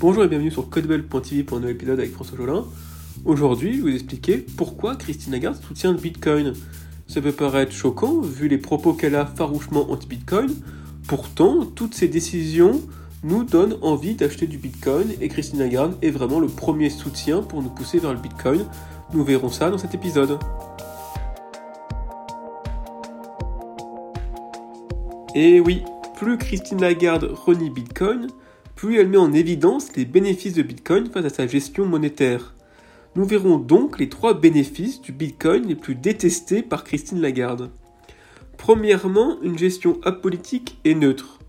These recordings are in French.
Bonjour et bienvenue sur codebell.tv pour un nouvel épisode avec François Jolin. Aujourd'hui, je vais vous expliquer pourquoi Christine Lagarde soutient le Bitcoin. Ça peut paraître choquant vu les propos qu'elle a farouchement anti-Bitcoin, pourtant toutes ces décisions nous donnent envie d'acheter du Bitcoin et Christine Lagarde est vraiment le premier soutien pour nous pousser vers le Bitcoin. Nous verrons ça dans cet épisode. Et oui, plus Christine Lagarde renie Bitcoin, plus elle met en évidence les bénéfices de Bitcoin face à sa gestion monétaire. Nous verrons donc les trois bénéfices du Bitcoin les plus détestés par Christine Lagarde. Premièrement, une gestion apolitique et neutre.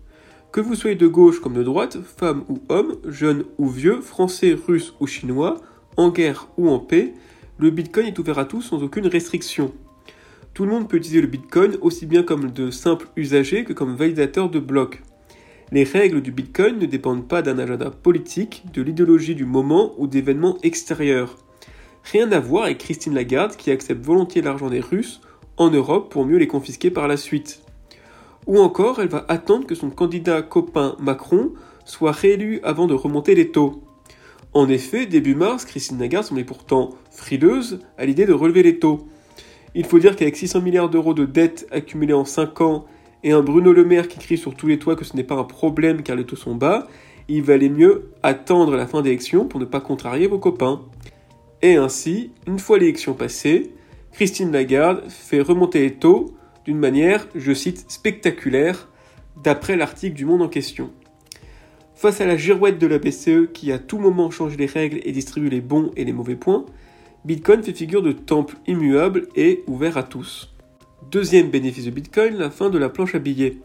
Que vous soyez de gauche comme de droite, femme ou homme, jeune ou vieux, français, russe ou chinois, en guerre ou en paix, le Bitcoin est ouvert à tous sans aucune restriction. Tout le monde peut utiliser le Bitcoin aussi bien comme de simple usager que comme validateur de blocs. Les règles du Bitcoin ne dépendent pas d'un agenda politique, de l'idéologie du moment ou d'événements extérieurs. Rien à voir avec Christine Lagarde qui accepte volontiers l'argent des Russes en Europe pour mieux les confisquer par la suite. Ou encore, elle va attendre que son candidat copain Macron soit réélu avant de remonter les taux. En effet, début mars, Christine Lagarde semblait pourtant frileuse à l'idée de relever les taux. Il faut dire qu'avec 600 milliards d'euros de dettes accumulées en 5 ans et un Bruno Le Maire qui crie sur tous les toits que ce n'est pas un problème car les taux sont bas, il valait mieux attendre la fin d'élection pour ne pas contrarier vos copains. Et ainsi, une fois l'élection passée, Christine Lagarde fait remonter les taux d'une manière, je cite, spectaculaire, d'après l'article du Monde en question. Face à la girouette de la BCE qui à tout moment change les règles et distribue les bons et les mauvais points, Bitcoin fait figure de temple immuable et ouvert à tous. Deuxième bénéfice de Bitcoin, la fin de la planche à billets.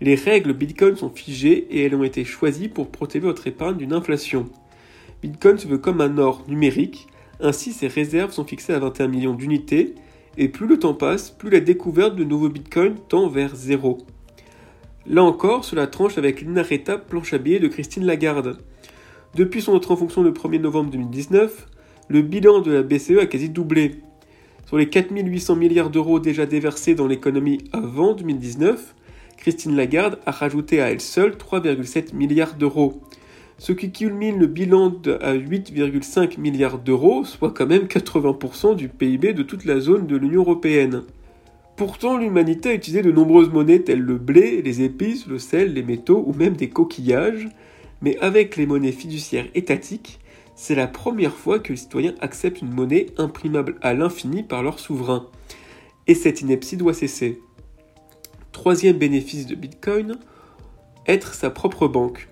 Les règles Bitcoin sont figées et elles ont été choisies pour protéger votre épargne d'une inflation. Bitcoin se veut comme un or numérique, ainsi ses réserves sont fixées à 21 millions d'unités, et plus le temps passe, plus la découverte de nouveaux Bitcoins tend vers zéro. Là encore, cela tranche avec l'inarrêtable planche à billets de Christine Lagarde. Depuis son entrée en fonction le 1er novembre 2019, le bilan de la BCE a quasi doublé. Sur les 4800 milliards d'euros déjà déversés dans l'économie avant 2019, Christine Lagarde a rajouté à elle seule 3,7 milliards d'euros. Ce qui culmine le bilan à 8,5 milliards d'euros, soit quand même 80% du PIB de toute la zone de l'Union européenne. Pourtant, l'humanité a utilisé de nombreuses monnaies telles le blé, les épices, le sel, les métaux ou même des coquillages, mais avec les monnaies fiduciaires étatiques, c'est la première fois que les citoyens acceptent une monnaie imprimable à l'infini par leur souverain. Et cette ineptie doit cesser. Troisième bénéfice de Bitcoin, être sa propre banque.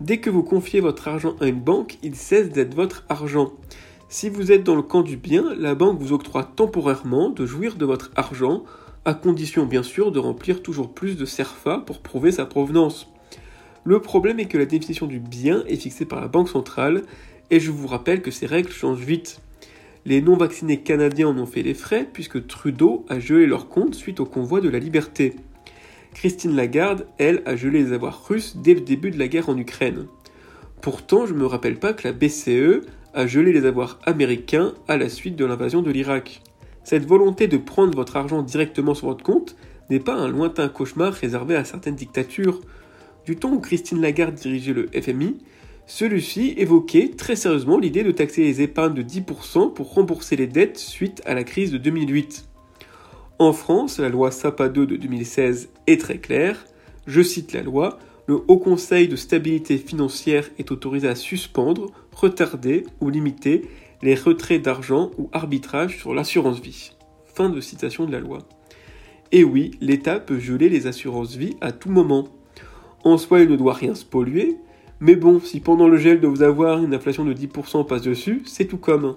Dès que vous confiez votre argent à une banque, il cesse d'être votre argent. Si vous êtes dans le camp du bien, la banque vous octroie temporairement de jouir de votre argent, à condition bien sûr de remplir toujours plus de CERFA pour prouver sa provenance. Le problème est que la définition du bien est fixée par la Banque centrale et je vous rappelle que ces règles changent vite. Les non-vaccinés canadiens en ont fait les frais puisque Trudeau a gelé leur compte suite au convoi de la liberté. Christine Lagarde, elle, a gelé les avoirs russes dès le début de la guerre en Ukraine. Pourtant, je ne me rappelle pas que la BCE a gelé les avoirs américains à la suite de l'invasion de l'Irak. Cette volonté de prendre votre argent directement sur votre compte n'est pas un lointain cauchemar réservé à certaines dictatures. Du temps où Christine Lagarde dirigeait le FMI, celui-ci évoquait très sérieusement l'idée de taxer les épargnes de 10% pour rembourser les dettes suite à la crise de 2008. En France, la loi SAPA 2 de 2016 est très claire. Je cite la loi, le Haut Conseil de stabilité financière est autorisé à suspendre, retarder ou limiter les retraits d'argent ou arbitrage sur l'assurance vie. Fin de citation de la loi. Et oui, l'État peut geler les assurances vie à tout moment. En soi, il ne doit rien se polluer, mais bon, si pendant le gel de vous avoir une inflation de 10% passe dessus, c'est tout comme.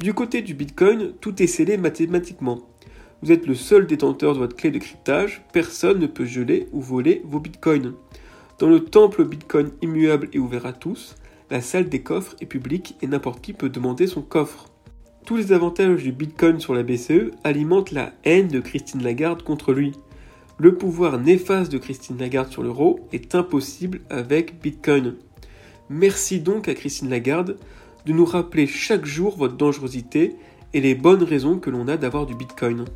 Du côté du Bitcoin, tout est scellé mathématiquement. Vous êtes le seul détenteur de votre clé de cryptage, personne ne peut geler ou voler vos bitcoins. Dans le temple Bitcoin immuable et ouvert à tous, la salle des coffres est publique et n'importe qui peut demander son coffre. Tous les avantages du Bitcoin sur la BCE alimentent la haine de Christine Lagarde contre lui. Le pouvoir néfaste de Christine Lagarde sur l'euro est impossible avec Bitcoin. Merci donc à Christine Lagarde de nous rappeler chaque jour votre dangerosité et les bonnes raisons que l'on a d'avoir du Bitcoin.